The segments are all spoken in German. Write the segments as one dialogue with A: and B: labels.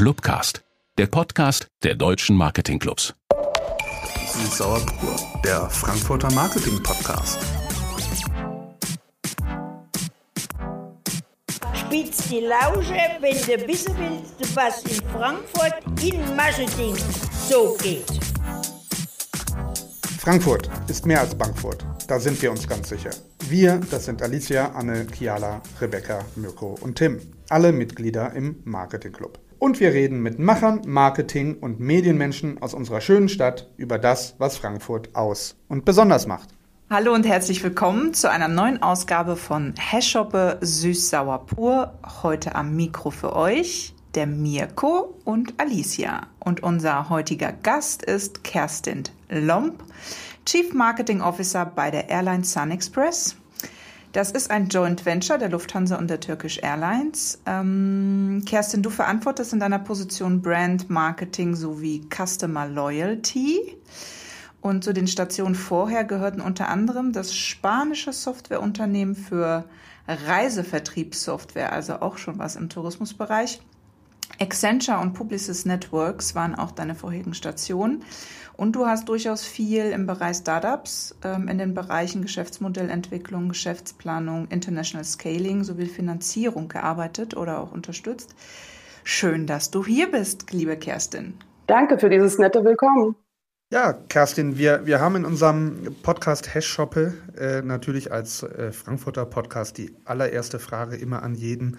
A: Clubcast, der Podcast der deutschen Marketingclubs.
B: Süß-Sauer pur, der Frankfurter Marketing Podcast.
C: Spitz die Lausche, wenn du wissen willst, was in Frankfurt in Marketing so geht.
D: Frankfurt ist mehr als Bankfurt. Da sind wir uns ganz sicher. Wir, das sind Alicia, Anne, Kiala, Rebecca, Mirko und Tim. Alle Mitglieder im Marketing Club. Und wir reden mit Machern, Marketing und Medienmenschen aus unserer schönen Stadt über das, was Frankfurt aus und besonders macht.
E: Hallo und herzlich willkommen zu einer neuen Ausgabe von Heshoppe Süß-Sauer Pur. Heute am Mikro für euch der Mirko und Alicia. Und unser heutiger Gast ist Kerstin Lomp, Chief Marketing Officer bei der Airline Sun Express. Das ist ein Joint Venture der Lufthansa und der Turkish Airlines. Ähm, Kerstin, du verantwortest in deiner Position Brand Marketing sowie Customer Loyalty. Und zu den Stationen vorher gehörten unter anderem das spanische Softwareunternehmen für Reisevertriebssoftware, also auch schon was im Tourismusbereich. Accenture und Publicis Networks waren auch deine vorherigen Stationen. Und du hast durchaus viel im Bereich Startups, ähm, in den Bereichen Geschäftsmodellentwicklung, Geschäftsplanung, International Scaling sowie Finanzierung gearbeitet oder auch unterstützt. Schön, dass du hier bist, liebe Kerstin.
F: Danke für dieses nette Willkommen.
D: Ja, Kerstin, wir, wir haben in unserem Podcast Hashshoppe äh, natürlich als äh, Frankfurter Podcast die allererste Frage immer an jeden.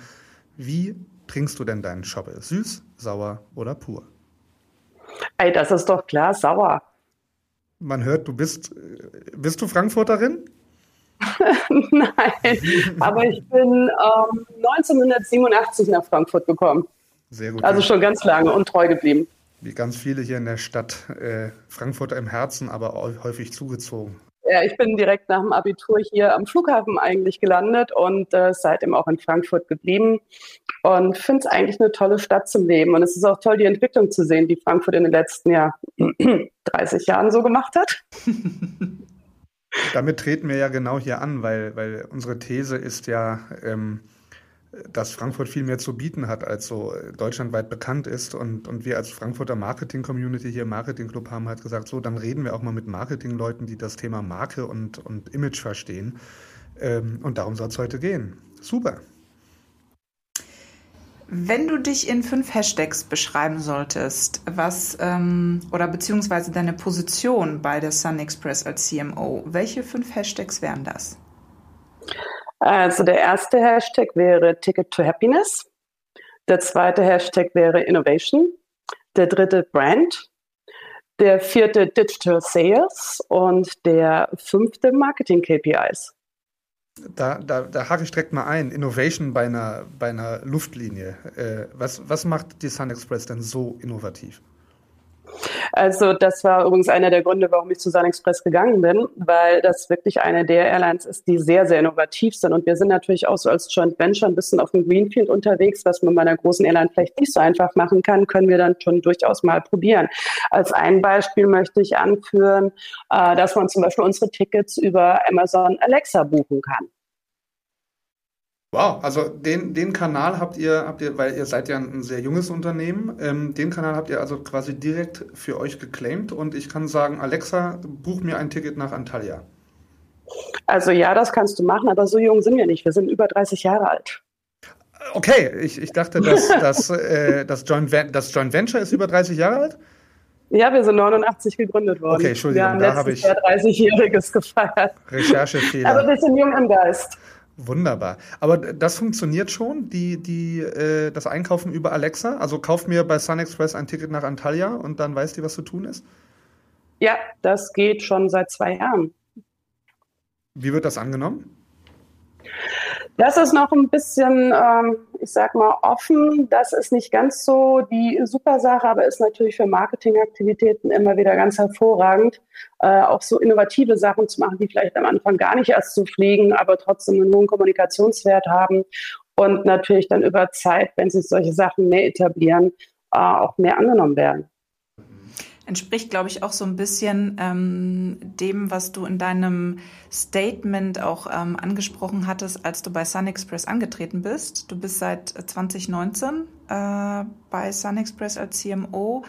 D: Wie trinkst du denn deinen Schoppe? Süß, sauer oder pur?
F: Ey, das ist doch klar, sauer.
D: Man hört, du bist, bist du Frankfurterin?
F: Nein, aber ich bin ähm, 1987 nach Frankfurt gekommen.
D: Sehr gut.
F: Also schon ganz lange und treu geblieben.
D: Wie ganz viele hier in der Stadt. Äh, Frankfurter im Herzen, aber häufig zugezogen.
F: Ja, ich bin direkt nach dem Abitur hier am Flughafen eigentlich gelandet und äh, seitdem auch in Frankfurt geblieben und finde es eigentlich eine tolle Stadt zum Leben. Und es ist auch toll, die Entwicklung zu sehen, die Frankfurt in den letzten ja, 30 Jahren so gemacht hat.
D: Damit treten wir ja genau hier an, weil, weil unsere These ist ja, ähm, dass Frankfurt viel mehr zu bieten hat, als so deutschlandweit bekannt ist. Und, und wir als Frankfurter Marketing-Community hier im Marketing Club haben halt gesagt, so, dann reden wir auch mal mit Marketingleuten, die das Thema Marke und, und Image verstehen. Ähm, und darum soll es heute gehen. Super.
E: Wenn du dich in fünf Hashtags beschreiben solltest, was ähm, oder beziehungsweise deine Position bei der Sun Express als CMO, welche fünf Hashtags wären das?
F: Also der erste Hashtag wäre Ticket to Happiness. Der zweite Hashtag wäre Innovation. Der dritte Brand. Der vierte Digital Sales und der fünfte Marketing KPIs.
D: Da, da, da hake ich direkt mal ein. Innovation bei einer, bei einer Luftlinie. Äh, was, was macht die Sun Express denn so innovativ?
F: Also das war übrigens einer der Gründe, warum ich zu Sun Express gegangen bin, weil das wirklich eine der Airlines ist, die sehr, sehr innovativ sind. Und wir sind natürlich auch so als Joint Venture ein bisschen auf dem Greenfield unterwegs, was man bei einer großen Airline vielleicht nicht so einfach machen kann, können wir dann schon durchaus mal probieren. Als ein Beispiel möchte ich anführen, äh, dass man zum Beispiel unsere Tickets über Amazon Alexa buchen kann.
D: Wow, also den, den Kanal habt ihr, habt ihr, weil ihr seid ja ein sehr junges Unternehmen, ähm, den Kanal habt ihr also quasi direkt für euch geclaimed und ich kann sagen, Alexa, buch mir ein Ticket nach Antalya.
F: Also ja, das kannst du machen, aber so jung sind wir nicht. Wir sind über 30 Jahre alt.
D: Okay, ich, ich dachte, dass, dass, äh, das, Joint das Joint Venture ist über 30 Jahre alt?
F: Ja, wir sind 89 gegründet worden.
D: Okay, Entschuldigung,
F: wir haben
D: da habe ich
F: 30-Jähriges gefeiert.
D: Recherchefehler.
F: Aber wir sind jung im Geist.
D: Wunderbar. Aber das funktioniert schon, die, die, äh, das Einkaufen über Alexa? Also kauf mir bei Sun Express ein Ticket nach Antalya und dann weiß die, was zu tun ist?
F: Ja, das geht schon seit zwei Jahren.
D: Wie wird das angenommen?
F: Das ist noch ein bisschen, ähm, ich sag mal, offen. Das ist nicht ganz so die super Sache, aber ist natürlich für Marketingaktivitäten immer wieder ganz hervorragend, äh, auch so innovative Sachen zu machen, die vielleicht am Anfang gar nicht erst zu fliegen, aber trotzdem einen hohen Kommunikationswert haben und natürlich dann über Zeit, wenn sich solche Sachen mehr etablieren, äh, auch mehr angenommen werden.
E: Entspricht, glaube ich, auch so ein bisschen ähm, dem, was du in deinem Statement auch ähm, angesprochen hattest, als du bei Sun Express angetreten bist. Du bist seit 2019 äh, bei Sun Express als CMO.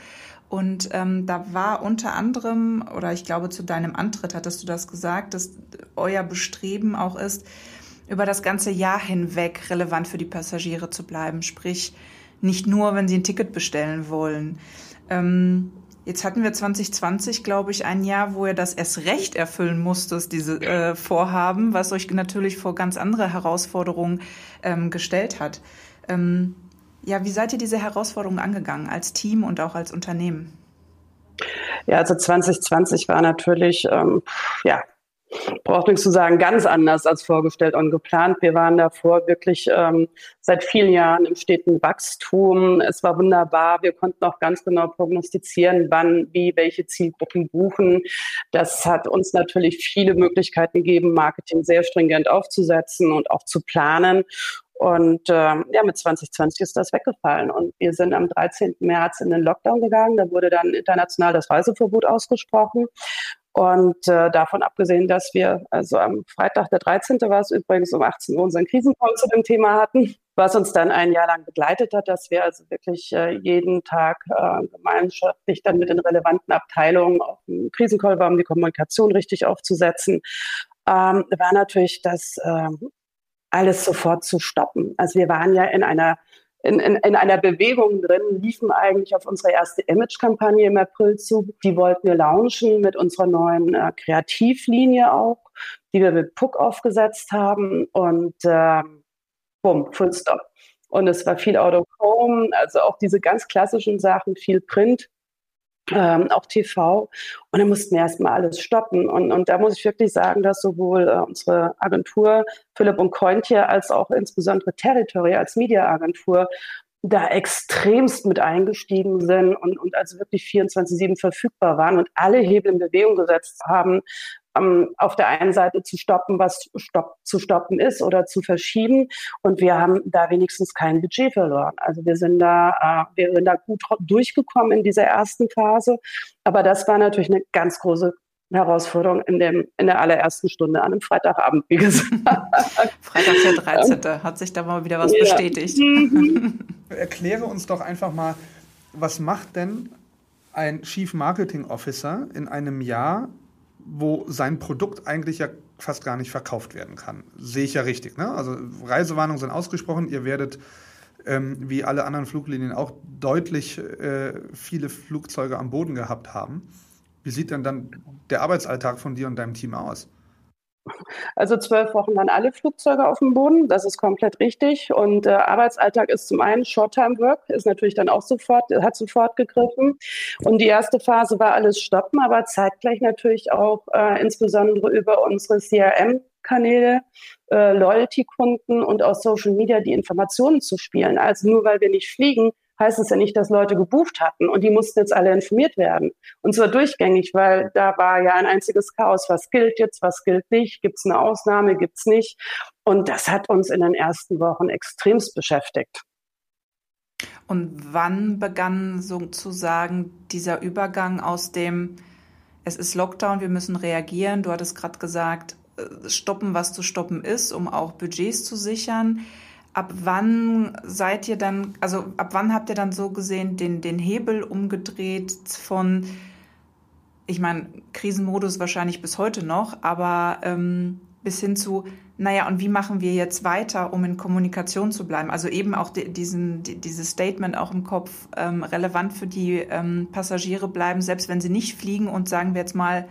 E: Und ähm, da war unter anderem, oder ich glaube zu deinem Antritt hattest du das gesagt, dass euer Bestreben auch ist, über das ganze Jahr hinweg relevant für die Passagiere zu bleiben. Sprich, nicht nur, wenn sie ein Ticket bestellen wollen. Ähm, jetzt hatten wir 2020, glaube ich, ein Jahr, wo ihr das erst recht erfüllen musstet, diese äh, Vorhaben, was euch natürlich vor ganz andere Herausforderungen ähm, gestellt hat. Ähm, ja, wie seid ihr diese Herausforderungen angegangen als Team und auch als Unternehmen?
F: Ja, also 2020 war natürlich, ähm, ja, braucht nichts zu sagen, ganz anders als vorgestellt und geplant. Wir waren davor wirklich ähm, seit vielen Jahren im steten Wachstum. Es war wunderbar. Wir konnten auch ganz genau prognostizieren, wann, wie, welche Zielgruppen buchen. Das hat uns natürlich viele Möglichkeiten gegeben, Marketing sehr stringent aufzusetzen und auch zu planen. Und ähm, ja, mit 2020 ist das weggefallen. Und wir sind am 13. März in den Lockdown gegangen. Da wurde dann international das Reiseverbot ausgesprochen. Und äh, davon abgesehen, dass wir also am Freitag, der 13. war es übrigens um 18 Uhr unseren Krisencall zu dem Thema hatten, was uns dann ein Jahr lang begleitet hat, dass wir also wirklich äh, jeden Tag äh, gemeinschaftlich dann mit den relevanten Abteilungen auf dem Krisencall waren, um die Kommunikation richtig aufzusetzen, ähm, war natürlich das äh, alles sofort zu stoppen. Also wir waren ja in einer in, in, in einer Bewegung drin, liefen eigentlich auf unsere erste Image-Kampagne im April zu. Die wollten wir launchen mit unserer neuen äh, Kreativlinie auch, die wir mit Puck aufgesetzt haben und äh, bumm, Full Stop. Und es war viel Out of also auch diese ganz klassischen Sachen, viel Print, ähm, auch TV. Und dann mussten wir erstmal alles stoppen. Und, und da muss ich wirklich sagen, dass sowohl äh, unsere Agentur Philipp und Kointje als auch insbesondere Territory als Mediaagentur da extremst mit eingestiegen sind und, und also wirklich 24-7 verfügbar waren und alle Hebel in Bewegung gesetzt haben, ähm, auf der einen Seite zu stoppen, was stopp, zu stoppen ist oder zu verschieben. Und wir haben da wenigstens kein Budget verloren. Also wir sind da, äh, wir sind da gut durchgekommen in dieser ersten Phase. Aber das war natürlich eine ganz große Herausforderung in, dem, in der allerersten Stunde an einem Freitagabend, wie gesagt.
E: Freitag der 13. Hat sich da mal wieder was ja. bestätigt.
D: Mhm. Erkläre uns doch einfach mal, was macht denn ein Chief Marketing Officer in einem Jahr, wo sein Produkt eigentlich ja fast gar nicht verkauft werden kann. Sehe ich ja richtig. Ne? Also Reisewarnungen sind ausgesprochen. Ihr werdet ähm, wie alle anderen Fluglinien auch deutlich äh, viele Flugzeuge am Boden gehabt haben. Wie sieht denn dann der Arbeitsalltag von dir und deinem Team aus?
F: Also zwölf Wochen waren alle Flugzeuge auf dem Boden, das ist komplett richtig. Und äh, Arbeitsalltag ist zum einen Short-Time-Work, ist natürlich dann auch sofort, hat sofort gegriffen. Und die erste Phase war alles stoppen, aber zeitgleich natürlich auch äh, insbesondere über unsere CRM-Kanäle, äh, Loyalty-Kunden und aus Social Media die Informationen zu spielen. Also nur weil wir nicht fliegen, heißt es ja nicht, dass Leute gebucht hatten und die mussten jetzt alle informiert werden. Und zwar durchgängig, weil da war ja ein einziges Chaos. Was gilt jetzt, was gilt nicht? Gibt es eine Ausnahme, gibt es nicht? Und das hat uns in den ersten Wochen extremst beschäftigt.
E: Und wann begann sozusagen dieser Übergang aus dem, es ist Lockdown, wir müssen reagieren, du hattest gerade gesagt, äh, stoppen, was zu stoppen ist, um auch Budgets zu sichern ab wann seid ihr dann, also ab wann habt ihr dann so gesehen den, den Hebel umgedreht von, ich meine, Krisenmodus wahrscheinlich bis heute noch, aber ähm, bis hin zu, naja, und wie machen wir jetzt weiter, um in Kommunikation zu bleiben? Also eben auch die, diesen, die, dieses Statement auch im Kopf ähm, relevant für die ähm, Passagiere bleiben, selbst wenn sie nicht fliegen und sagen wir jetzt mal,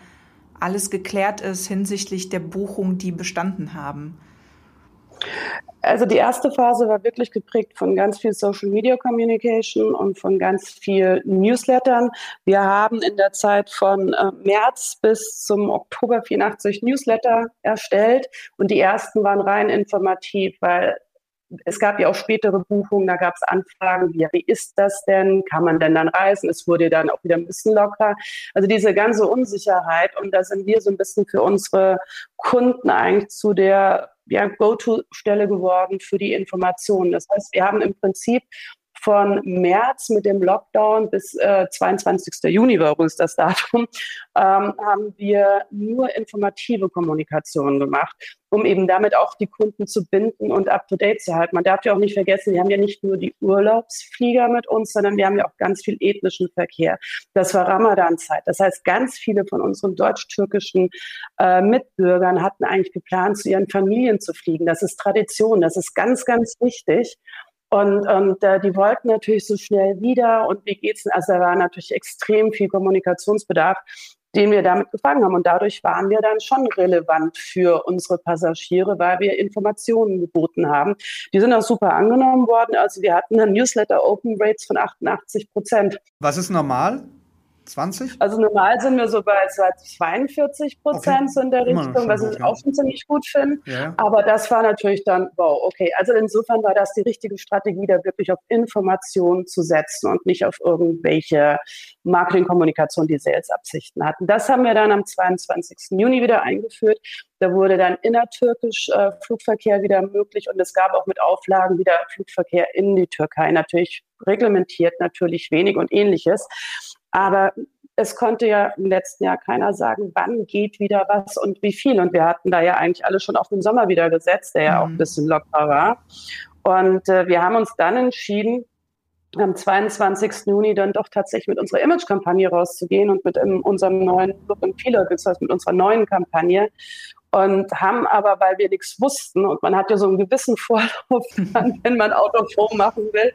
E: alles geklärt ist hinsichtlich der Buchung, die bestanden haben.
F: Also die erste Phase war wirklich geprägt von ganz viel Social Media Communication und von ganz viel Newslettern. Wir haben in der Zeit von äh, März bis zum Oktober 84 Newsletter erstellt und die ersten waren rein informativ, weil es gab ja auch spätere Buchungen, da gab es Anfragen, wie, wie ist das denn? Kann man denn dann reisen? Es wurde dann auch wieder ein bisschen locker. Also diese ganze Unsicherheit und da sind wir so ein bisschen für unsere Kunden eigentlich zu der ja, Go-To-Stelle geworden für die Informationen. Das heißt, wir haben im Prinzip von März mit dem Lockdown bis äh, 22. Juni war übrigens das Datum, ähm, haben wir nur informative Kommunikation gemacht, um eben damit auch die Kunden zu binden und up-to-date zu halten. Man darf ja auch nicht vergessen, wir haben ja nicht nur die Urlaubsflieger mit uns, sondern wir haben ja auch ganz viel ethnischen Verkehr. Das war Ramadan-Zeit. Das heißt, ganz viele von unseren deutsch-türkischen äh, Mitbürgern hatten eigentlich geplant, zu ihren Familien zu fliegen. Das ist Tradition, das ist ganz, ganz wichtig. Und, und äh, die wollten natürlich so schnell wieder und wie geht's denn? Also da war natürlich extrem viel Kommunikationsbedarf, den wir damit gefangen haben. Und dadurch waren wir dann schon relevant für unsere Passagiere, weil wir Informationen geboten haben. Die sind auch super angenommen worden. Also wir hatten dann Newsletter Open Rates von 88 Prozent.
D: Was ist normal? 20?
F: Also normal sind wir so bei 42 Prozent okay. in der Richtung, was ich auch schon ziemlich gut finde. Ja. Aber das war natürlich dann, wow, okay. Also insofern war das die richtige Strategie, da wirklich auf Informationen zu setzen und nicht auf irgendwelche Marketingkommunikation, die Sales-Absichten hatten. Das haben wir dann am 22. Juni wieder eingeführt. Da wurde dann innertürkisch äh, Flugverkehr wieder möglich und es gab auch mit Auflagen wieder Flugverkehr in die Türkei. Natürlich reglementiert, natürlich wenig und ähnliches. Aber es konnte ja im letzten Jahr keiner sagen, wann geht wieder was und wie viel. Und wir hatten da ja eigentlich alle schon auf den Sommer wieder gesetzt, der ja auch ein mhm. bisschen locker war. Und äh, wir haben uns dann entschieden, am 22. Juni dann doch tatsächlich mit unserer Image-Kampagne rauszugehen und mit in unserem neuen Look and Feel, beziehungsweise mit unserer neuen Kampagne. Und haben aber, weil wir nichts wussten, und man hat ja so einen gewissen Vorlauf, wenn man Autoform machen will,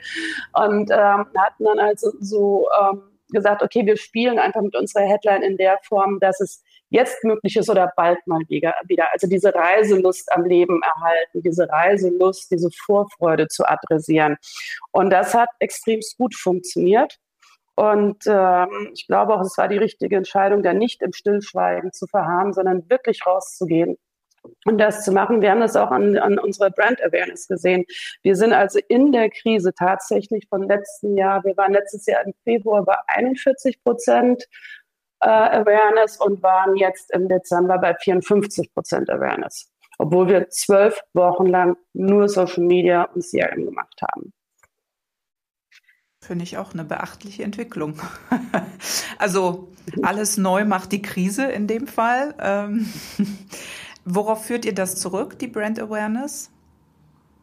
F: und ähm, hatten dann also so ähm, gesagt, okay, wir spielen einfach mit unserer Headline in der Form, dass es jetzt möglich ist oder bald mal wieder. Also diese Reiselust am Leben erhalten, diese Reiselust, diese Vorfreude zu adressieren. Und das hat extremst gut funktioniert. Und ähm, ich glaube auch, es war die richtige Entscheidung, da nicht im Stillschweigen zu verharren, sondern wirklich rauszugehen und das zu machen. Wir haben das auch an, an unserer Brand Awareness gesehen. Wir sind also in der Krise tatsächlich von letzten Jahr, wir waren letztes Jahr im Februar bei 41 Prozent äh, Awareness und waren jetzt im Dezember bei 54 Prozent Awareness, obwohl wir zwölf Wochen lang nur Social Media und CRM gemacht haben.
E: Finde ich auch eine beachtliche Entwicklung. also alles neu macht die Krise in dem Fall. Worauf führt ihr das zurück, die Brand Awareness?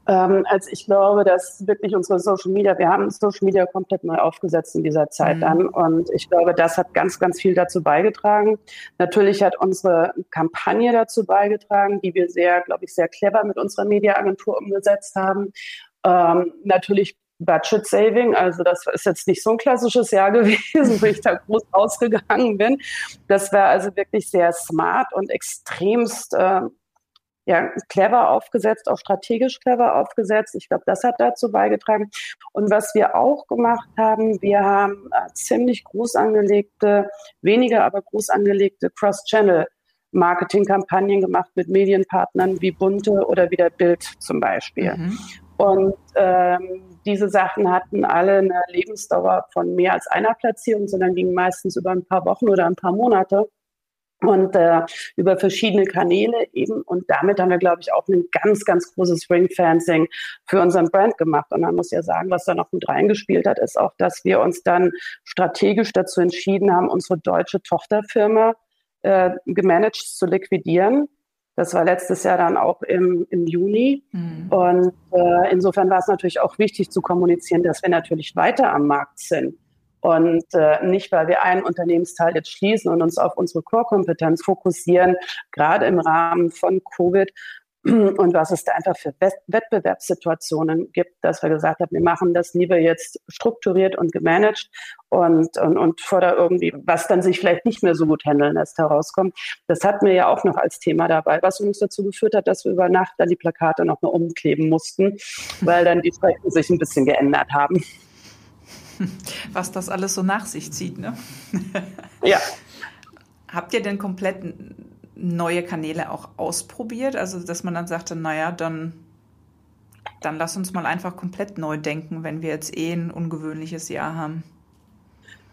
F: Ähm, also ich glaube, dass wirklich unsere Social Media, wir haben Social Media komplett neu aufgesetzt in dieser Zeit mhm. dann und ich glaube, das hat ganz, ganz viel dazu beigetragen. Natürlich hat unsere Kampagne dazu beigetragen, die wir sehr, glaube ich, sehr clever mit unserer Mediaagentur umgesetzt haben. Ähm, natürlich Budget Saving. Also das ist jetzt nicht so ein klassisches Jahr gewesen, wo ich da groß ausgegangen bin. Das war also wirklich sehr smart und extremst äh, ja, clever aufgesetzt, auch strategisch clever aufgesetzt. Ich glaube, das hat dazu beigetragen. Und was wir auch gemacht haben, wir haben äh, ziemlich groß angelegte, weniger aber groß angelegte Cross-Channel Marketingkampagnen gemacht mit Medienpartnern wie Bunte oder wie der Bild zum Beispiel. Mhm. Und ähm, diese Sachen hatten alle eine Lebensdauer von mehr als einer Platzierung, sondern gingen meistens über ein paar Wochen oder ein paar Monate und äh, über verschiedene Kanäle eben. Und damit haben wir, glaube ich, auch ein ganz, ganz großes Ring-Fencing für unseren Brand gemacht. Und man muss ja sagen, was da noch mit reingespielt hat, ist auch, dass wir uns dann strategisch dazu entschieden haben, unsere deutsche Tochterfirma äh, gemanagt zu liquidieren das war letztes Jahr dann auch im, im Juni. Mhm. Und äh, insofern war es natürlich auch wichtig zu kommunizieren, dass wir natürlich weiter am Markt sind. Und äh, nicht, weil wir einen Unternehmensteil jetzt schließen und uns auf unsere Core-Kompetenz fokussieren, gerade im Rahmen von Covid, und was es da einfach für Wettbewerbssituationen gibt, dass wir gesagt haben, wir machen das lieber jetzt strukturiert und gemanagt und, und, und vor da irgendwie, was dann sich vielleicht nicht mehr so gut handeln lässt, herauskommt. Das hatten wir ja auch noch als Thema dabei, was uns dazu geführt hat, dass wir über Nacht dann die Plakate noch mal umkleben mussten, weil dann die Strecken sich ein bisschen geändert haben.
E: Was das alles so nach sich zieht, ne?
F: Ja.
E: Habt ihr denn komplett neue Kanäle auch ausprobiert? Also, dass man dann sagte, naja, dann, dann lass uns mal einfach komplett neu denken, wenn wir jetzt eh ein ungewöhnliches Jahr haben.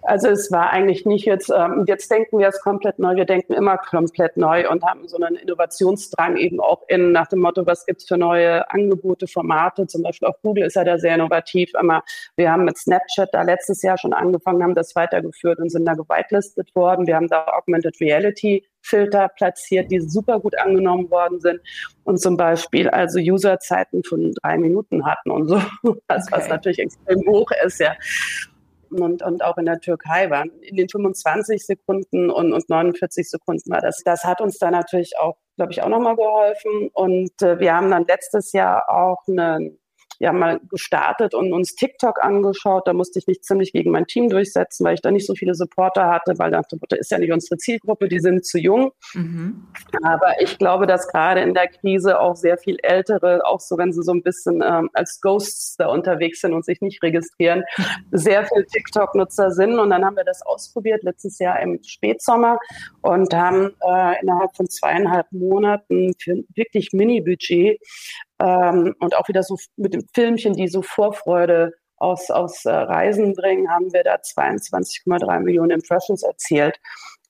F: Also es war eigentlich nicht jetzt, ähm, jetzt denken wir es komplett neu, wir denken immer komplett neu und haben so einen Innovationsdrang eben auch in nach dem Motto, was gibt's für neue Angebote, Formate, zum Beispiel auch Google ist ja da sehr innovativ, aber wir haben mit Snapchat da letztes Jahr schon angefangen, haben das weitergeführt und sind da gewitelistet worden. Wir haben da Augmented Reality Filter platziert, die super gut angenommen worden sind und zum Beispiel also Userzeiten von drei Minuten hatten und so, was, okay. was natürlich extrem hoch ist, ja und, und auch in der Türkei waren. In den 25 Sekunden und, und 49 Sekunden war das. Das hat uns da natürlich auch, glaube ich, auch nochmal geholfen. Und äh, wir haben dann letztes Jahr auch einen ja mal gestartet und uns TikTok angeschaut. Da musste ich mich ziemlich gegen mein Team durchsetzen, weil ich da nicht so viele Supporter hatte, weil dachte, ist ja nicht unsere Zielgruppe, die sind zu jung. Mhm. Aber ich glaube, dass gerade in der Krise auch sehr viel Ältere, auch so wenn sie so ein bisschen ähm, als Ghosts da unterwegs sind und sich nicht registrieren, sehr viel TikTok-Nutzer sind. Und dann haben wir das ausprobiert letztes Jahr im Spätsommer und haben äh, innerhalb von zweieinhalb Monaten für wirklich Mini-Budget ähm, und auch wieder so mit dem Filmchen, die so Vorfreude aus, aus äh, Reisen bringen, haben wir da 22,3 Millionen Impressions erzielt.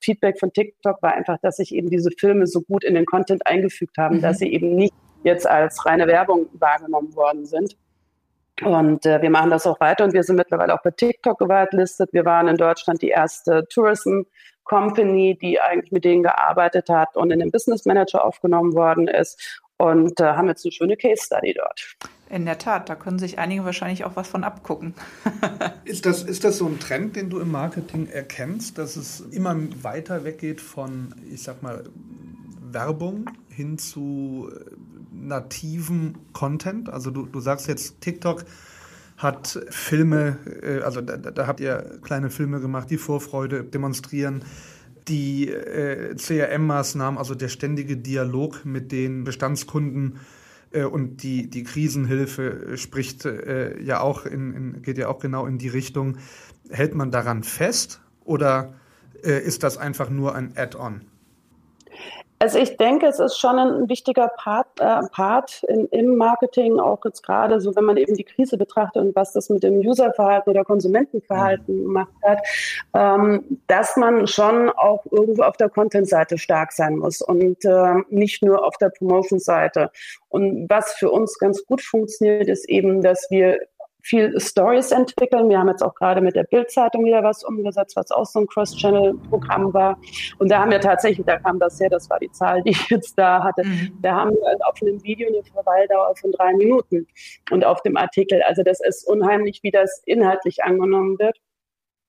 F: Feedback von TikTok war einfach, dass sich eben diese Filme so gut in den Content eingefügt haben, mhm. dass sie eben nicht jetzt als reine Werbung wahrgenommen worden sind. Und äh, wir machen das auch weiter und wir sind mittlerweile auch bei TikTok gewaltlistet. Wir waren in Deutschland die erste Tourism Company, die eigentlich mit denen gearbeitet hat und in den Business Manager aufgenommen worden ist und äh, haben jetzt eine schöne Case Study dort.
E: In der Tat, da können sich einige wahrscheinlich auch was von abgucken.
D: ist, das, ist das so ein Trend, den du im Marketing erkennst, dass es immer weiter weggeht von, ich sag mal, Werbung hin zu äh, nativen Content? Also du, du sagst jetzt, TikTok hat Filme, äh, also da, da habt ihr kleine Filme gemacht, die Vorfreude demonstrieren die äh, CRM-Maßnahmen, also der ständige Dialog mit den Bestandskunden äh, und die, die Krisenhilfe spricht äh, ja auch in, in, geht ja auch genau in die Richtung. Hält man daran fest oder äh, ist das einfach nur ein Add-on?
F: Also ich denke, es ist schon ein wichtiger Part, äh, Part in, im Marketing, auch jetzt gerade so, wenn man eben die Krise betrachtet und was das mit dem Userverhalten oder Konsumentenverhalten mhm. gemacht hat, ähm, dass man schon auch irgendwo auf der Content-Seite stark sein muss und äh, nicht nur auf der Promotion-Seite. Und was für uns ganz gut funktioniert, ist eben, dass wir viel Stories entwickeln. Wir haben jetzt auch gerade mit der Bildzeitung wieder was umgesetzt, was auch so ein Cross-Channel-Programm war. Und da haben wir tatsächlich, da kam das her, das war die Zahl, die ich jetzt da hatte, mhm. da haben wir auf einem Video eine Verweildauer von drei Minuten und auf dem Artikel. Also das ist unheimlich, wie das inhaltlich angenommen wird.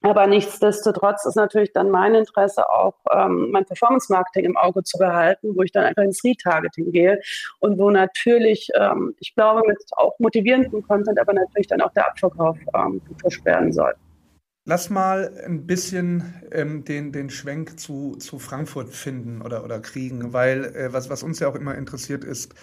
F: Aber nichtsdestotrotz ist natürlich dann mein Interesse auch, ähm, mein Performance-Marketing im Auge zu behalten, wo ich dann einfach ins Retargeting gehe und wo natürlich, ähm, ich glaube, mit auch motivierendem Content, aber natürlich dann auch der Abverkauf ähm, gepusht werden soll.
D: Lass mal ein bisschen ähm, den, den Schwenk zu, zu Frankfurt finden oder, oder kriegen, weil äh, was, was uns ja auch immer interessiert ist,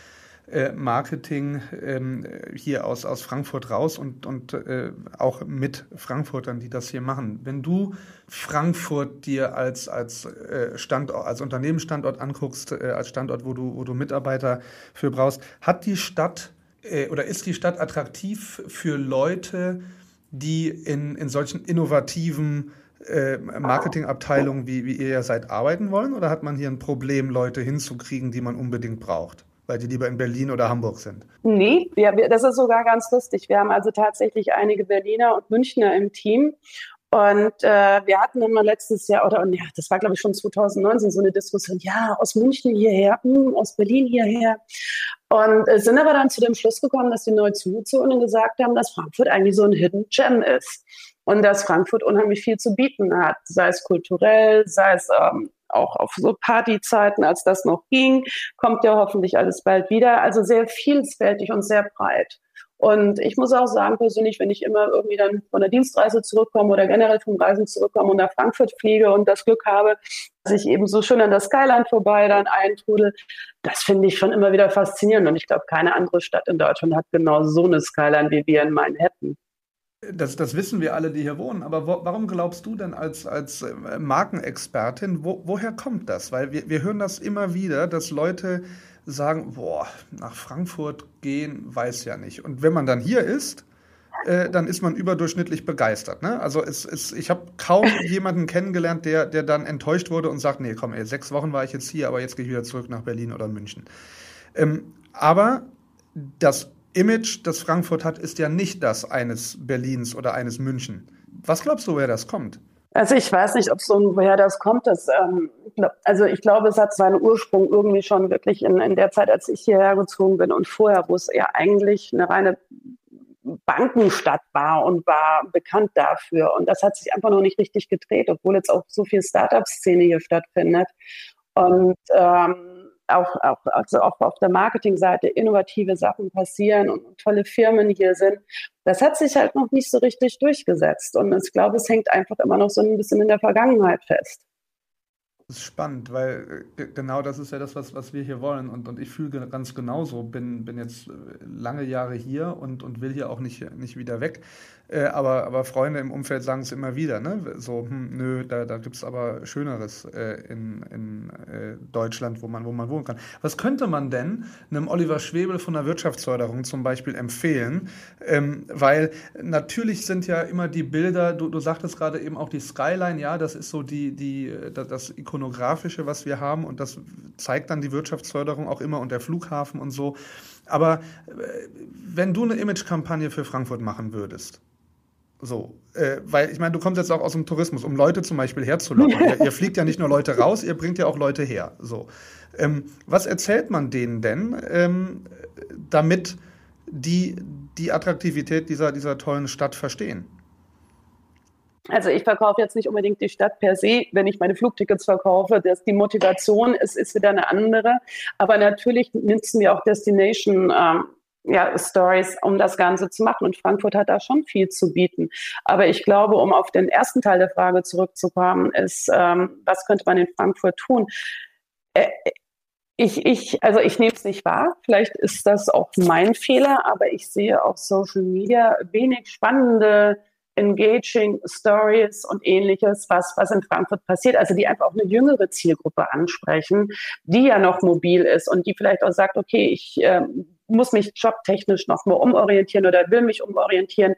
D: Marketing ähm, hier aus, aus Frankfurt raus und, und äh, auch mit Frankfurtern, die das hier machen. Wenn du Frankfurt dir als, als äh, Standort, als Unternehmensstandort anguckst, äh, als Standort, wo du, wo du Mitarbeiter für brauchst, hat die Stadt äh, oder ist die Stadt attraktiv für Leute, die in, in solchen innovativen Marketingabteilungen, wie, wie ihr ja seid, arbeiten wollen? Oder hat man hier ein Problem, Leute hinzukriegen, die man unbedingt braucht? Weil die lieber in Berlin oder Hamburg sind?
F: Nee, wir, wir, das ist sogar ganz lustig. Wir haben also tatsächlich einige Berliner und Münchner im Team. Und äh, wir hatten immer letztes Jahr, oder ja, das war glaube ich schon 2019, so eine Diskussion, ja, aus München hierher, mh, hm, aus Berlin hierher. Und äh, sind aber dann zu dem Schluss gekommen, dass die neu zugezogen gesagt haben, dass Frankfurt eigentlich so ein Hidden Gem ist. Und dass Frankfurt unheimlich viel zu bieten hat, sei es kulturell, sei es ähm, auch auf so Partyzeiten, als das noch ging, kommt ja hoffentlich alles bald wieder. Also sehr vielfältig und sehr breit. Und ich muss auch sagen, persönlich, wenn ich immer irgendwie dann von der Dienstreise zurückkomme oder generell vom Reisen zurückkomme und nach Frankfurt fliege und das Glück habe, dass ich eben so schön an der Skyline vorbei dann eintrudel, das finde ich schon immer wieder faszinierend. Und ich glaube, keine andere Stadt in Deutschland hat genau so eine Skyline wie wir in Manhattan.
D: Das, das wissen wir alle, die hier wohnen. Aber wo, warum glaubst du denn als, als äh, Markenexpertin, wo, woher kommt das? Weil wir, wir hören das immer wieder, dass Leute sagen, boah, nach Frankfurt gehen, weiß ja nicht. Und wenn man dann hier ist, äh, dann ist man überdurchschnittlich begeistert. Ne? Also es, es, ich habe kaum jemanden kennengelernt, der, der dann enttäuscht wurde und sagt, nee, komm, ey, sechs Wochen war ich jetzt hier, aber jetzt gehe ich wieder zurück nach Berlin oder München. Ähm, aber das Image, das Frankfurt hat, ist ja nicht das eines Berlins oder eines München. Was glaubst du, woher das kommt?
F: Also ich weiß nicht, ob so woher das kommt. Das, ähm, also ich glaube, es hat seinen Ursprung irgendwie schon wirklich in, in der Zeit, als ich hierher gezogen bin und vorher, wo es ja eigentlich eine reine Bankenstadt war und war bekannt dafür. Und das hat sich einfach noch nicht richtig gedreht, obwohl jetzt auch so viel Startup-Szene hier stattfindet. Und ähm, auch, auch, also auch auf der Marketingseite innovative Sachen passieren und tolle Firmen hier sind. Das hat sich halt noch nicht so richtig durchgesetzt. Und ich glaube, es hängt einfach immer noch so ein bisschen in der Vergangenheit fest.
D: Ist spannend, weil äh, genau das ist ja das, was, was wir hier wollen. Und, und ich fühle ganz genauso, bin, bin jetzt äh, lange Jahre hier und, und will hier auch nicht, nicht wieder weg. Äh, aber, aber Freunde im Umfeld sagen es immer wieder, ne? So, hm, nö, da, da gibt es aber Schöneres äh, in, in äh, Deutschland, wo man, wo man wohnen kann. Was könnte man denn einem Oliver Schwebel von der Wirtschaftsförderung zum Beispiel empfehlen? Ähm, weil natürlich sind ja immer die Bilder, du, du sagtest gerade eben auch die Skyline, ja, das ist so die, die, das, das ikonografische, was wir haben und das zeigt dann die Wirtschaftsförderung auch immer und der Flughafen und so. Aber äh, wenn du eine Imagekampagne für Frankfurt machen würdest, so, äh, weil ich meine, du kommst jetzt auch aus dem Tourismus, um Leute zum Beispiel herzulocken. ihr, ihr, fliegt ja nicht nur Leute raus, ihr bringt ja auch Leute her. So, ähm, was erzählt man denen denn, ähm, damit die die Attraktivität dieser, dieser tollen Stadt verstehen?
F: Also ich verkaufe jetzt nicht unbedingt die Stadt per se, wenn ich meine Flugtickets verkaufe. Das, die Motivation ist, ist wieder eine andere. Aber natürlich nutzen wir auch Destination ähm, ja, Stories, um das Ganze zu machen. Und Frankfurt hat da schon viel zu bieten. Aber ich glaube, um auf den ersten Teil der Frage zurückzukommen, ist, ähm, was könnte man in Frankfurt tun? Äh, ich, ich, also ich nehme es nicht wahr. Vielleicht ist das auch mein Fehler, aber ich sehe auf Social Media wenig spannende engaging Stories und ähnliches, was, was in Frankfurt passiert, also die einfach auch eine jüngere Zielgruppe ansprechen, die ja noch mobil ist und die vielleicht auch sagt, okay, ich äh, muss mich jobtechnisch noch mal umorientieren oder will mich umorientieren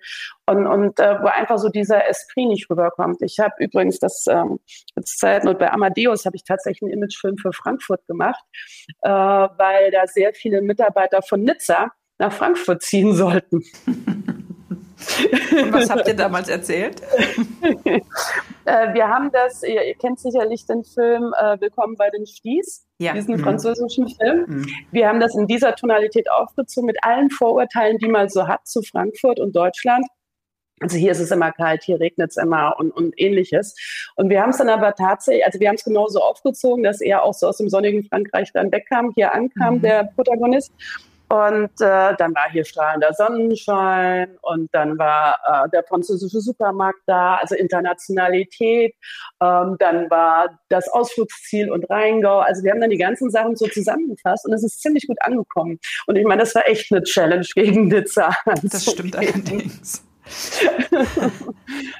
F: und, und äh, wo einfach so dieser Esprit nicht rüberkommt. Ich habe übrigens das ähm, Zeitnot bei Amadeus habe ich tatsächlich einen Imagefilm für Frankfurt gemacht, äh, weil da sehr viele Mitarbeiter von Nizza nach Frankfurt ziehen sollten.
E: Und was habt ihr damals erzählt?
F: äh, wir haben das, ihr, ihr, kennt sicherlich den Film äh, Willkommen bei den Sties, ja. diesen mhm. französischen Film. Mhm. Wir haben das in dieser Tonalität aufgezogen mit allen Vorurteilen, die man so hat zu Frankfurt und Deutschland. Also hier ist es immer kalt, hier regnet es immer und, und ähnliches. Und wir haben es dann aber tatsächlich, also wir haben es genauso aufgezogen, dass er auch so aus dem sonnigen Frankreich dann wegkam, hier ankam, mhm. der Protagonist. Und äh, dann war hier strahlender Sonnenschein und dann war äh, der französische Supermarkt da, also Internationalität. Ähm, dann war das Ausflugsziel und Rheingau. Also wir haben dann die ganzen Sachen so zusammengefasst und es ist ziemlich gut angekommen. Und ich meine, das war echt eine Challenge gegen Nizza.
E: Das stimmt allerdings.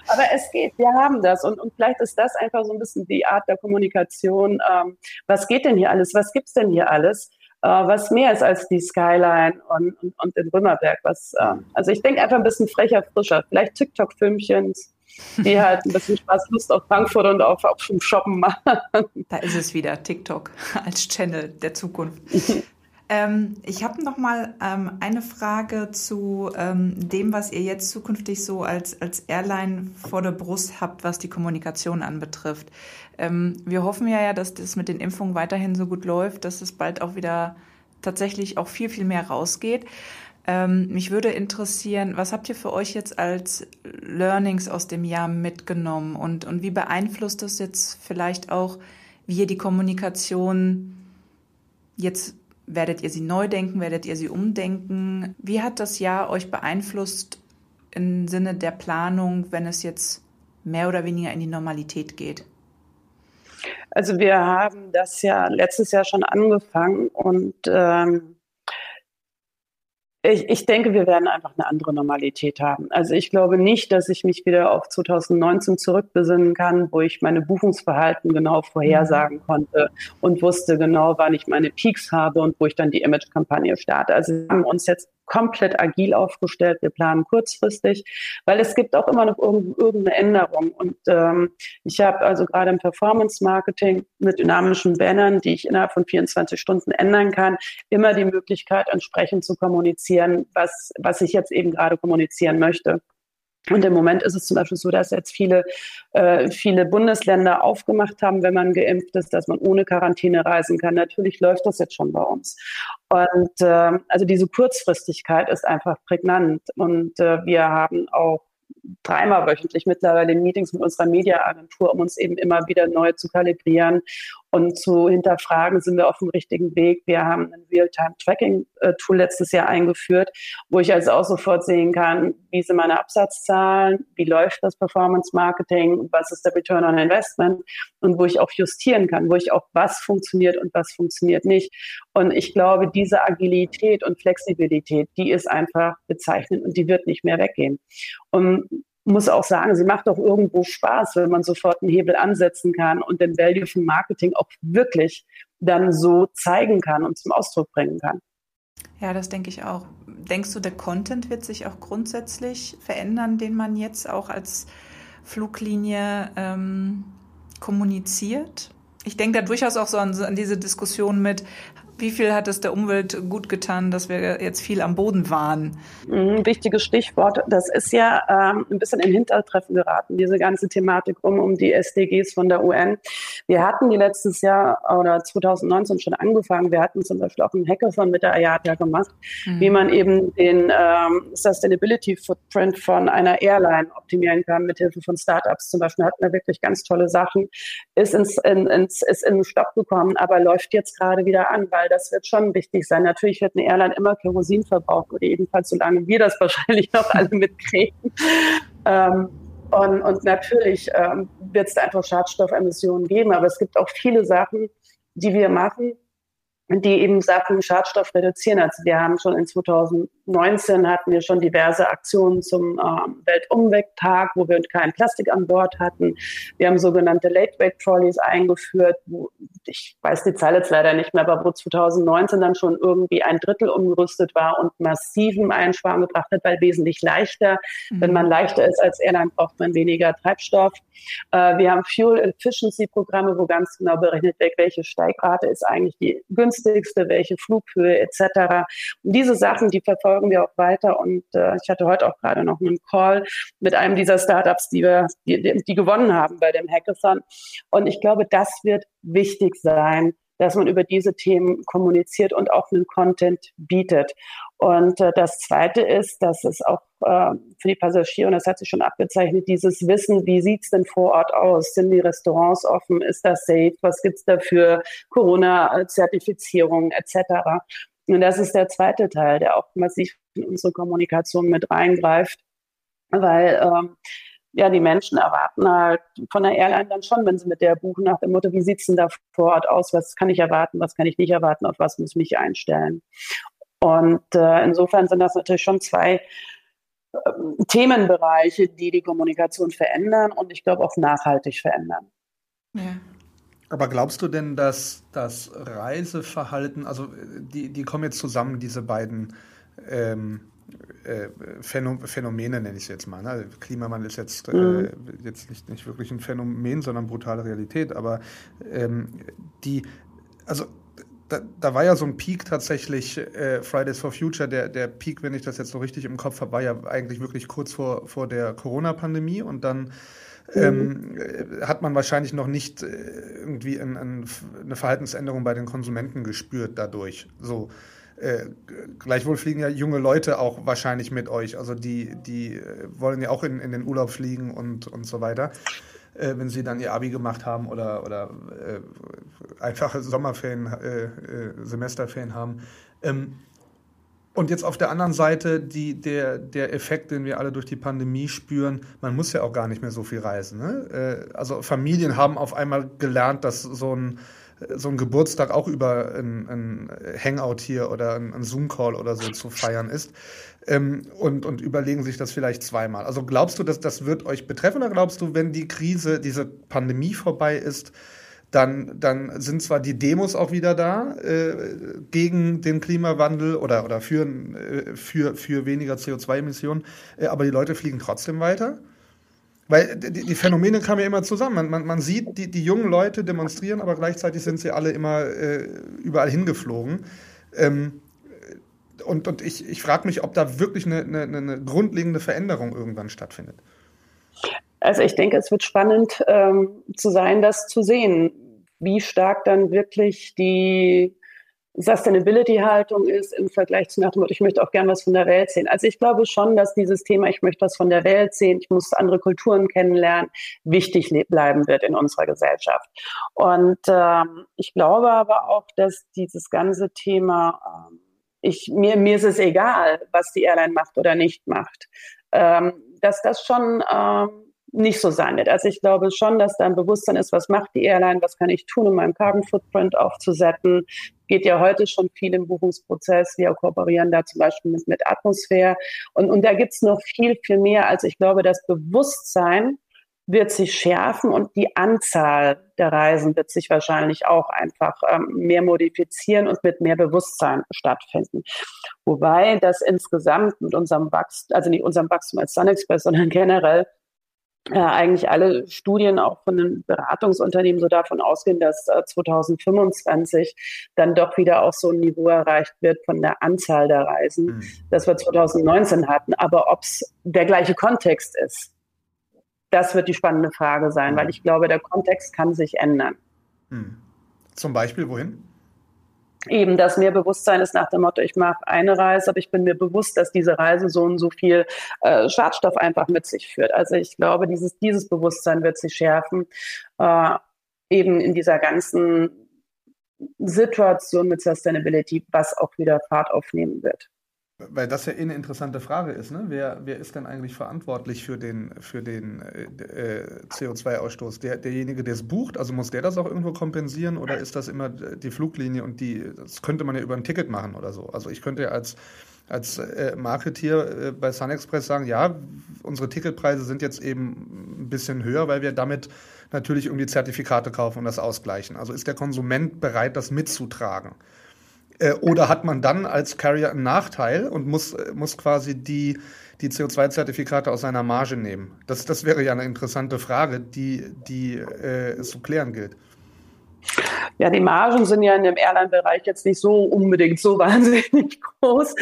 F: Aber es geht, wir haben das. Und, und vielleicht ist das einfach so ein bisschen die Art der Kommunikation. Ähm, was geht denn hier alles? Was gibt's denn hier alles? Äh, was mehr ist als die Skyline und, und, und den Römerberg. Was, äh, also ich denke einfach ein bisschen frecher, frischer. Vielleicht TikTok-Filmchen, die halt ein bisschen Spaß, Lust auf Frankfurt und auf, auf Shoppen machen.
E: Da ist es wieder, TikTok als Channel der Zukunft. Ähm, ich habe noch mal ähm, eine Frage zu ähm, dem, was ihr jetzt zukünftig so als, als Airline vor der Brust habt, was die Kommunikation anbetrifft. Ähm, wir hoffen ja, ja, dass das mit den Impfungen weiterhin so gut läuft, dass es bald auch wieder tatsächlich auch viel, viel mehr rausgeht. Ähm, mich würde interessieren, was habt ihr für euch jetzt als Learnings aus dem Jahr mitgenommen und, und wie beeinflusst das jetzt vielleicht auch, wie ihr die Kommunikation jetzt Werdet ihr sie neu denken? Werdet ihr sie umdenken? Wie hat das Jahr euch beeinflusst im Sinne der Planung, wenn es jetzt mehr oder weniger in die Normalität geht?
F: Also wir haben das ja letztes Jahr schon angefangen und ähm, ich, ich denke, wir werden einfach eine andere Normalität haben. Also ich glaube nicht, dass ich mich wieder auf 2019 zurückbesinnen kann, wo ich meine Buchungsverhalten genau vorhersagen mhm. konnte und wusste genau, wann ich meine Peaks habe und wo ich dann die Image-Kampagne starte. Also wir haben uns jetzt komplett agil aufgestellt. Wir planen kurzfristig, weil es gibt auch immer noch irgendeine Änderung. Und ähm, ich habe also gerade im Performance Marketing mit dynamischen Bannern, die ich innerhalb von 24 Stunden ändern kann, immer die Möglichkeit, entsprechend zu kommunizieren, was, was ich jetzt eben gerade kommunizieren möchte. Und im Moment ist es zum Beispiel so, dass jetzt viele, äh, viele Bundesländer aufgemacht haben, wenn man geimpft ist, dass man ohne Quarantäne reisen kann. Natürlich läuft das jetzt schon bei uns. Und äh, also diese Kurzfristigkeit ist einfach prägnant. Und äh, wir haben auch dreimal wöchentlich mittlerweile Meetings mit unserer Mediaagentur, um uns eben immer wieder neu zu kalibrieren und zu hinterfragen, sind wir auf dem richtigen Weg. Wir haben ein Real-Time-Tracking-Tool letztes Jahr eingeführt, wo ich also auch sofort sehen kann, wie sind meine Absatzzahlen, wie läuft das Performance-Marketing, was ist der Return on Investment und wo ich auch justieren kann, wo ich auch was funktioniert und was funktioniert nicht. Und ich glaube, diese Agilität und Flexibilität, die ist einfach bezeichnend und die wird nicht mehr weggehen. Und muss auch sagen, sie macht auch irgendwo Spaß, wenn man sofort einen Hebel ansetzen kann und den Value von Marketing auch wirklich dann so zeigen kann und zum Ausdruck bringen kann.
E: Ja, das denke ich auch. Denkst du, der Content wird sich auch grundsätzlich verändern, den man jetzt auch als Fluglinie ähm, kommuniziert? Ich denke da durchaus auch so an, an diese Diskussion mit, wie viel hat es der Umwelt gut getan, dass wir jetzt viel am Boden waren?
F: Mhm, wichtiges Stichwort. Das ist ja ähm, ein bisschen in Hintertreffen geraten, diese ganze Thematik um, um die SDGs von der UN. Wir hatten die letztes Jahr oder 2019 schon angefangen. Wir hatten zum Beispiel auch einen Hackathon mit der IATA gemacht, mhm. wie man eben den ähm, Sustainability Footprint von einer Airline optimieren kann, mit Hilfe von Startups. Zum Beispiel hatten wir wirklich ganz tolle Sachen. Ist ins, in, ins, ist in den Stopp gekommen, aber läuft jetzt gerade wieder an, weil das wird schon wichtig sein. Natürlich wird eine Airline immer Kerosin verbrauchen oder jedenfalls solange wir das wahrscheinlich noch alle mitkriegen. Ähm, und, und, natürlich ähm, wird es einfach Schadstoffemissionen geben, aber es gibt auch viele Sachen, die wir machen, die eben Sachen Schadstoff reduzieren. Also wir haben schon in 2019 hatten wir schon diverse Aktionen zum äh, Weltumwelttag, wo wir kein Plastik an Bord hatten. Wir haben sogenannte Late-Wake-Trolleys eingeführt, wo, ich weiß die Zahl jetzt leider nicht mehr, aber wo 2019 dann schon irgendwie ein Drittel umgerüstet war und massiven Einsparen gebracht hat, weil wesentlich leichter. Mhm. Wenn man leichter ist als Airline, braucht man weniger Treibstoff. Äh, wir haben Fuel Efficiency Programme, wo ganz genau berechnet wird, welche Steigrate ist eigentlich die günstigste, welche Flughöhe etc. Und diese Sachen, die verfolgen wir auch weiter. Und äh, ich hatte heute auch gerade noch einen Call mit einem dieser Startups, die wir, die, die gewonnen haben bei dem Hackathon. Und ich glaube, das wird wichtig sein, dass man über diese Themen kommuniziert und auch einen Content bietet. Und äh, das Zweite ist, dass es auch äh, für die Passagiere, und das hat sich schon abgezeichnet, dieses Wissen, wie sieht's denn vor Ort aus? Sind die Restaurants offen? Ist das safe? Was gibt's da für Corona-Zertifizierung etc.? Und das ist der zweite Teil, der auch massiv in unsere Kommunikation mit reingreift, weil ähm, ja, die Menschen erwarten halt von der Airline dann schon, wenn sie mit der buchen, nach dem Motto, wie sieht's denn da vor Ort aus? Was kann ich erwarten? Was kann ich nicht erwarten? Auf was muss ich mich einstellen? Und äh, insofern sind das natürlich schon zwei äh, Themenbereiche, die die Kommunikation verändern und ich glaube auch nachhaltig verändern.
D: Ja. Aber glaubst du denn, dass das Reiseverhalten, also die, die kommen jetzt zusammen, diese beiden ähm, äh, Phänomene, nenne ich es jetzt mal. Ne? Klimawandel ist jetzt, äh, mhm. äh, jetzt nicht, nicht wirklich ein Phänomen, sondern brutale Realität. Aber ähm, die, also da, da, war ja so ein Peak tatsächlich, äh, Fridays for Future, der, der Peak, wenn ich das jetzt so richtig im Kopf habe, war ja eigentlich wirklich kurz vor, vor der Corona-Pandemie und dann ähm, mhm. Ähm, hat man wahrscheinlich noch nicht äh, irgendwie ein, ein, eine Verhaltensänderung bei den Konsumenten gespürt dadurch. So. Äh, gleichwohl fliegen ja junge Leute auch wahrscheinlich mit euch. Also die, die äh, wollen ja auch in, in den Urlaub fliegen und, und so weiter, äh, wenn sie dann ihr Abi gemacht haben oder, oder äh, einfache Sommerferien, äh, äh, Semesterferien haben. Ähm, und jetzt auf der anderen Seite die, der, der Effekt, den wir alle durch die Pandemie spüren, man muss ja auch gar nicht mehr so viel reisen. Ne? also Familien haben auf einmal gelernt, dass so ein so ein Geburtstag auch über ein, ein Hangout hier oder ein, ein Zoom-Call oder so zu feiern ist. Ähm, und, und überlegen sich das vielleicht zweimal. Also glaubst du, dass das wird euch betreffen oder glaubst du, wenn die Krise, diese Pandemie vorbei ist, dann, dann sind zwar die Demos auch wieder da äh, gegen den Klimawandel oder, oder für, äh, für, für weniger CO2-Emissionen, äh, aber die Leute fliegen trotzdem weiter. Weil die, die Phänomene kamen ja immer zusammen. Man, man, man sieht, die, die jungen Leute demonstrieren, aber gleichzeitig sind sie alle immer äh, überall hingeflogen. Ähm, und, und ich, ich frage mich, ob da wirklich eine, eine, eine grundlegende Veränderung irgendwann stattfindet.
F: Also ich denke, es wird spannend ähm, zu sein, das zu sehen, wie stark dann wirklich die Sustainability-Haltung ist im Vergleich zu nach dem Motto, ich möchte auch gern was von der Welt sehen. Also ich glaube schon, dass dieses Thema, ich möchte was von der Welt sehen, ich muss andere Kulturen kennenlernen, wichtig bleiben wird in unserer Gesellschaft. Und ähm, ich glaube aber auch, dass dieses ganze Thema, ähm, ich, mir, mir ist es egal, was die Airline macht oder nicht macht, ähm, dass das schon ähm, nicht so sein wird. Also ich glaube schon, dass da ein Bewusstsein ist, was macht die Airline, was kann ich tun, um meinen Carbon Footprint aufzusetzen. Geht ja heute schon viel im Buchungsprozess. Wir kooperieren da zum Beispiel mit, mit Atmosphäre. Und, und da gibt's noch viel, viel mehr. Also ich glaube, das Bewusstsein wird sich schärfen und die Anzahl der Reisen wird sich wahrscheinlich auch einfach ähm, mehr modifizieren und mit mehr Bewusstsein stattfinden. Wobei das insgesamt mit unserem Wachstum, also nicht unserem Wachstum als Sun Express, sondern generell äh, eigentlich alle Studien auch von den Beratungsunternehmen so davon ausgehen, dass äh, 2025 dann doch wieder auch so ein Niveau erreicht wird von der Anzahl der Reisen, mhm. das wir 2019 hatten. Aber ob es der gleiche Kontext ist, das wird die spannende Frage sein, mhm. weil ich glaube, der Kontext kann sich ändern.
D: Mhm. Zum Beispiel wohin?
F: Eben das mehr Bewusstsein ist nach dem Motto, ich mache eine Reise, aber ich bin mir bewusst, dass diese Reise so und so viel äh, Schadstoff einfach mit sich führt. Also ich glaube, dieses, dieses Bewusstsein wird sich schärfen, äh, eben in dieser ganzen Situation mit Sustainability, was auch wieder Fahrt aufnehmen wird.
D: Weil das ja eh eine interessante Frage ist, ne? Wer, wer ist denn eigentlich verantwortlich für den, für den äh, äh CO2-Ausstoß? Der, derjenige, der es bucht, also muss der das auch irgendwo kompensieren oder ist das immer die Fluglinie und die, das könnte man ja über ein Ticket machen oder so. Also ich könnte ja als, als äh, Marketier äh, bei SunExpress sagen, ja, unsere Ticketpreise sind jetzt eben ein bisschen höher, weil wir damit natürlich irgendwie Zertifikate kaufen und das ausgleichen. Also ist der Konsument bereit, das mitzutragen? Äh, oder hat man dann als Carrier einen Nachteil und muss, äh, muss quasi die, die CO2-Zertifikate aus seiner Marge nehmen? Das, das wäre ja eine interessante Frage, die, die äh, es zu klären gilt.
F: Ja, die Margen sind ja in dem Airline-Bereich jetzt nicht so unbedingt so wahnsinnig groß,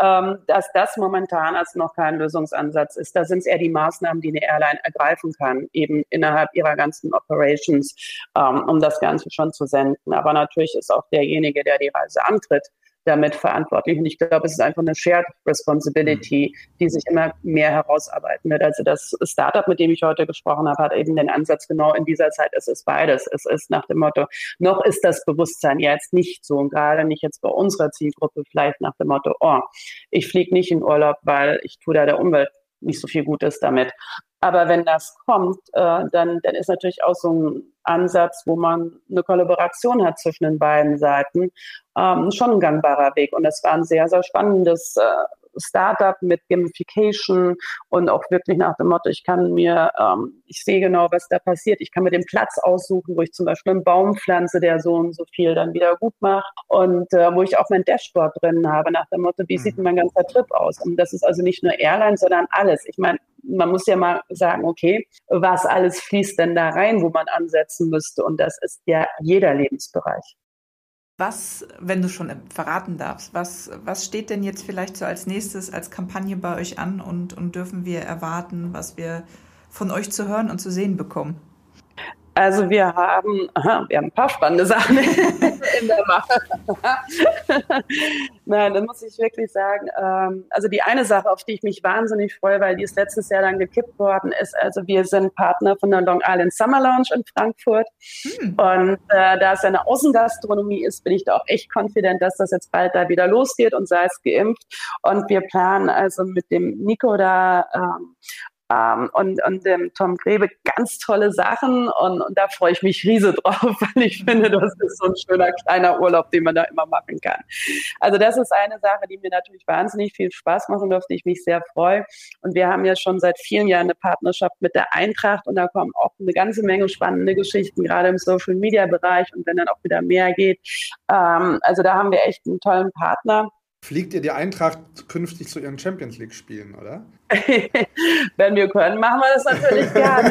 F: ähm, dass das momentan als noch kein Lösungsansatz ist. Da sind es eher die Maßnahmen, die eine Airline ergreifen kann, eben innerhalb ihrer ganzen Operations, ähm, um das Ganze schon zu senden. Aber natürlich ist auch derjenige, der die Reise antritt, damit verantwortlich. Und ich glaube, es ist einfach eine Shared Responsibility, mhm. die sich immer mehr herausarbeiten wird. Also das Startup, mit dem ich heute gesprochen habe, hat eben den Ansatz genau in dieser Zeit, es ist beides. Es ist nach dem Motto, noch ist das Bewusstsein jetzt nicht so und gerade nicht jetzt bei unserer Zielgruppe vielleicht nach dem Motto, oh, ich fliege nicht in Urlaub, weil ich tue da der Umwelt nicht so viel Gutes damit. Aber wenn das kommt, äh, dann, dann ist natürlich auch so ein Ansatz, wo man eine Kollaboration hat zwischen den beiden Seiten, ähm, schon ein gangbarer Weg. Und das war ein sehr, sehr spannendes äh, Startup mit Gamification und auch wirklich nach dem Motto, ich kann mir, ähm, ich sehe genau, was da passiert. Ich kann mir den Platz aussuchen, wo ich zum Beispiel einen Baum pflanze, der so und so viel dann wieder gut macht und äh, wo ich auch mein Dashboard drin habe, nach dem Motto, wie sieht mhm. mein ganzer Trip aus? Und das ist also nicht nur Airline, sondern alles. Ich meine, man muss ja mal sagen, okay, was alles fließt denn da rein, wo man ansetzen müsste? Und das ist ja jeder Lebensbereich.
E: Was, wenn du schon verraten darfst, was, was steht denn jetzt vielleicht so als nächstes als Kampagne bei euch an und, und dürfen wir erwarten, was wir von euch zu hören und zu sehen bekommen?
F: Also wir haben, aha, wir haben ein paar spannende Sachen in der Mache. Nein, das muss ich wirklich sagen. Ähm, also die eine Sache, auf die ich mich wahnsinnig freue, weil die ist letztes Jahr dann gekippt worden ist. Also wir sind Partner von der Long Island Summer Lounge in Frankfurt. Hm. Und äh, da es eine Außengastronomie ist, bin ich da auch echt confident, dass das jetzt bald da wieder losgeht und sei es geimpft. Und wir planen also mit dem Nico da ähm, Ähm, und und dem Tom Grebe ganz tolle Sachen und, und da freue ich mich riese drauf, weil ich finde, das ist so ein schöner kleiner Urlaub, den man da immer machen kann. Also das ist eine Sache, die mir natürlich wahnsinnig viel Spaß machen dürfte, ich mich sehr freue. Und wir haben ja schon seit vielen Jahren eine Partnerschaft mit der Eintracht und da kommen auch eine ganze Menge spannende Geschichten, gerade im Social Media Bereich und wenn dann auch wieder mehr geht. Ähm, also da haben wir echt einen tollen Partner.
D: Fliegt ihr die Eintracht künftig zu ihren Champions League Spielen, oder?
F: Wenn wir können, machen wir das natürlich gerne.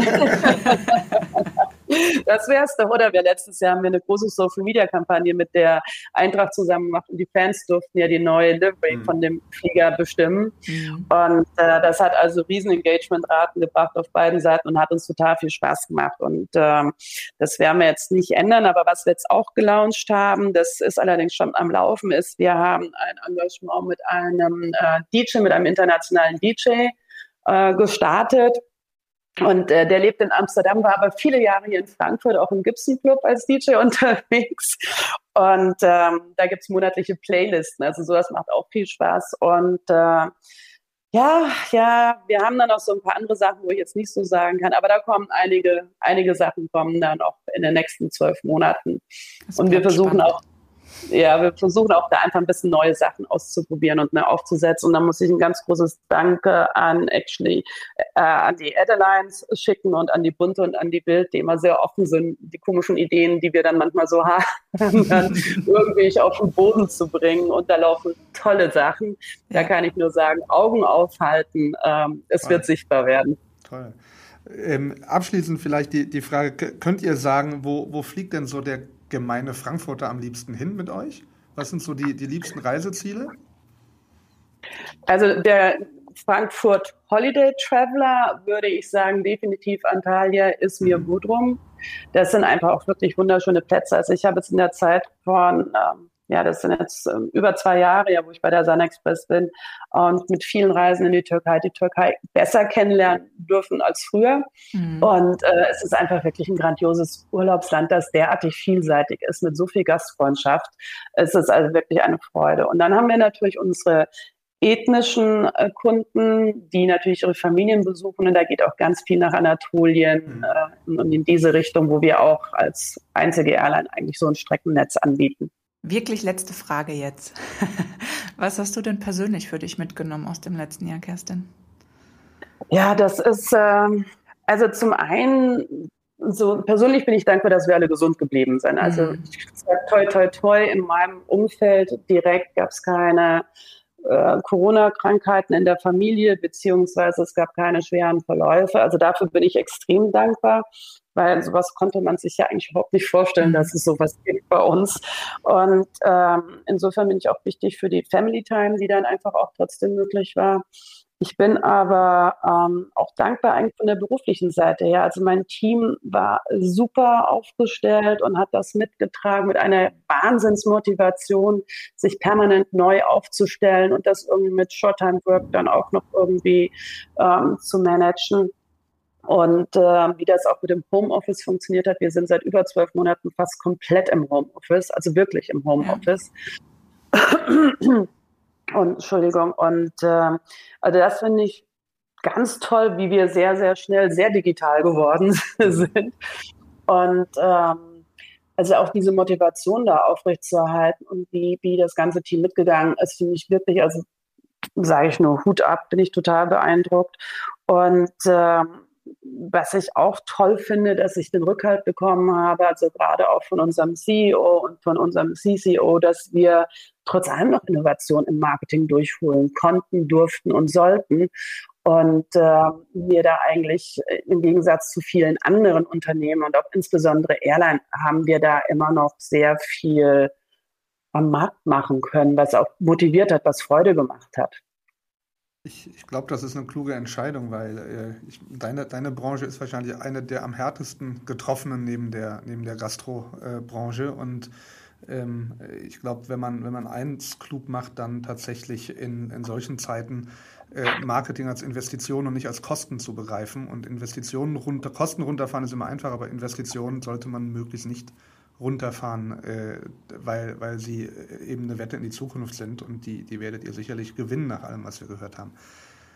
F: das wäre es doch, oder? Wir letztes Jahr haben wir eine große Social Media Kampagne mit der Eintracht zusammen gemacht und die Fans durften ja die neue Livery mhm. von dem Flieger bestimmen. Mhm. Und äh, das hat also riesen Engagement-Raten gebracht auf beiden Seiten und hat uns total viel Spaß gemacht. Und ähm, das werden wir jetzt nicht ändern. Aber was wir jetzt auch gelauncht haben, das ist allerdings schon am Laufen, ist, wir haben ein Engagement mit einem äh, DJ, mit einem internationalen DJ äh, gestartet und äh, der lebt in Amsterdam, war aber viele Jahre hier in Frankfurt, auch im Gibson Club als DJ unterwegs. Und ähm, da gibt's monatliche Playlisten. Also sowas macht auch viel Spaß. Und äh, ja, ja, wir haben dann noch so ein paar andere Sachen, wo ich jetzt nicht so sagen kann, aber da kommen einige, einige Sachen kommen dann auch in den nächsten zwölf Monaten. Und wir versuchen spannend. auch ja, wir versuchen auch da einfach ein bisschen neue Sachen auszuprobieren und mehr aufzusetzen. Und dann muss ich ein ganz großes Danke an actually äh, an die Adelines schicken und an die Bunte und an die Bild, die immer sehr offen sind, die komischen Ideen, die wir dann manchmal so haben, dann irgendwie auf den Boden zu bringen. Und da laufen tolle Sachen. Da kann ich nur sagen, Augen aufhalten. Ähm, es Toll. wird sichtbar werden.
D: Toll. Ähm, abschließend vielleicht die, die Frage, könnt ihr sagen, wo, wo fliegt denn so der gemeine Frankfurter am liebsten hin mit euch? Was sind so die, die liebsten Reiseziele?
F: Also der Frankfurt Holiday Traveler würde ich sagen, definitiv Antalya, ist mir mhm. Gudrum. Das sind einfach auch wirklich wunderschöne Plätze. Also ich habe jetzt in der Zeit von ähm, ja, das sind jetzt ähm, über zwei Jahre, ja, wo ich bei der Sun Express bin und mit vielen Reisen in die Türkei, die Türkei besser kennenlernen dürfen als früher. Mhm. Und äh, es ist einfach wirklich ein grandioses Urlaubsland, das derartig vielseitig ist, mit so viel Gastfreundschaft. Es ist also wirklich eine Freude. Und dann haben wir natürlich unsere ethnischen äh, Kunden, die natürlich ihre Familien besuchen. Und da geht auch ganz viel nach Anatolien mhm. äh, und in diese Richtung, wo wir auch als einzige Airline eigentlich so ein Streckennetz anbieten.
E: Wirklich letzte Frage jetzt. Was hast du denn persönlich für dich mitgenommen aus dem letzten Jahr, Kerstin?
F: Ja, das ist, äh, also zum einen, so persönlich bin ich dankbar, dass wir alle gesund geblieben sind. Also mhm. ich sage toi, toi, toi, in meinem Umfeld direkt gab es keine äh, Corona-Krankheiten in der Familie, beziehungsweise es gab keine schweren Verläufe. Also dafür bin ich extrem dankbar weil sowas konnte man sich ja eigentlich überhaupt nicht vorstellen, dass es sowas gibt bei uns. Und ähm, insofern bin ich auch wichtig für die Family Time, die dann einfach auch trotzdem möglich war. Ich bin aber ähm, auch dankbar eigentlich von der beruflichen Seite her. Also mein Team war super aufgestellt und hat das mitgetragen mit einer Wahnsinnsmotivation, sich permanent neu aufzustellen und das irgendwie mit Short-Time Work dann auch noch irgendwie ähm, zu managen. Und äh, wie das auch mit dem Homeoffice funktioniert hat, wir sind seit über zwölf Monaten fast komplett im Homeoffice, also wirklich im Homeoffice. Ja. Und Entschuldigung, und äh, also das finde ich ganz toll, wie wir sehr, sehr schnell sehr digital geworden sind. Und ähm, also auch diese Motivation da aufrechtzuerhalten und wie, wie das ganze Team mitgegangen ist, finde ich wirklich, also sage ich nur, Hut ab, bin ich total beeindruckt. Und ähm, was ich auch toll finde, dass ich den Rückhalt bekommen habe, also gerade auch von unserem CEO und von unserem CCO, dass wir trotz allem noch Innovation im Marketing durchholen konnten, durften und sollten. Und äh, wir da eigentlich im Gegensatz zu vielen anderen Unternehmen und auch insbesondere Airline haben wir da immer noch sehr viel am Markt machen können, was auch motiviert hat, was Freude gemacht hat.
D: Ich, ich glaube, das ist eine kluge Entscheidung, weil äh, ich, deine, deine Branche ist wahrscheinlich eine der am härtesten getroffenen neben der, neben der Gastrobranche. und ähm, ich glaube, wenn man, wenn man eins klug macht, dann tatsächlich in, in solchen Zeiten äh, Marketing als Investition und nicht als Kosten zu begreifen. Und Investitionen runter, Kosten runterfahren ist immer einfach, aber Investitionen sollte man möglichst nicht runterfahren, äh, weil, weil sie äh, eben eine Wette in die Zukunft sind und die, die werdet ihr sicherlich gewinnen nach allem, was wir gehört haben.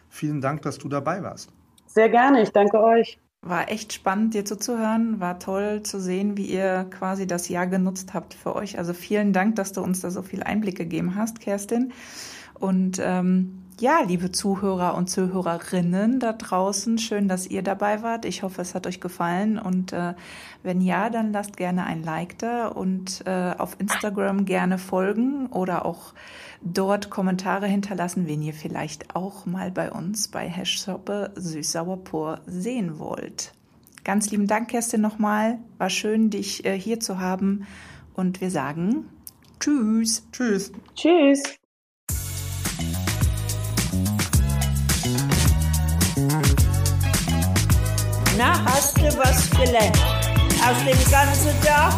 D: Vielen Dank, dass du dabei warst.
F: Sehr gerne, ich danke euch.
E: War echt spannend, dir zuzuhören. War toll zu sehen, wie ihr quasi das Jahr genutzt habt für euch. Also vielen Dank, dass du uns da so viel Einblick gegeben hast, Kerstin. Und ähm, ja, liebe Zuhörer und Zuhörerinnen da draußen, schön, dass ihr dabei wart. Ich hoffe, es hat euch gefallen. Und äh, wenn ja, dann lasst gerne ein Like da und äh, auf Instagram gerne folgen oder auch dort Kommentare hinterlassen, wen ihr vielleicht auch mal bei uns bei Hashsuppe Süßsauerpur sehen wollt. Ganz lieben Dank, Kerstin, nochmal. War schön, dich äh, hier zu haben. Und wir sagen Tschüss.
D: Tschüss.
F: Tschüss.
C: Na, hast du was gelernt? Aus dem ganzen Tag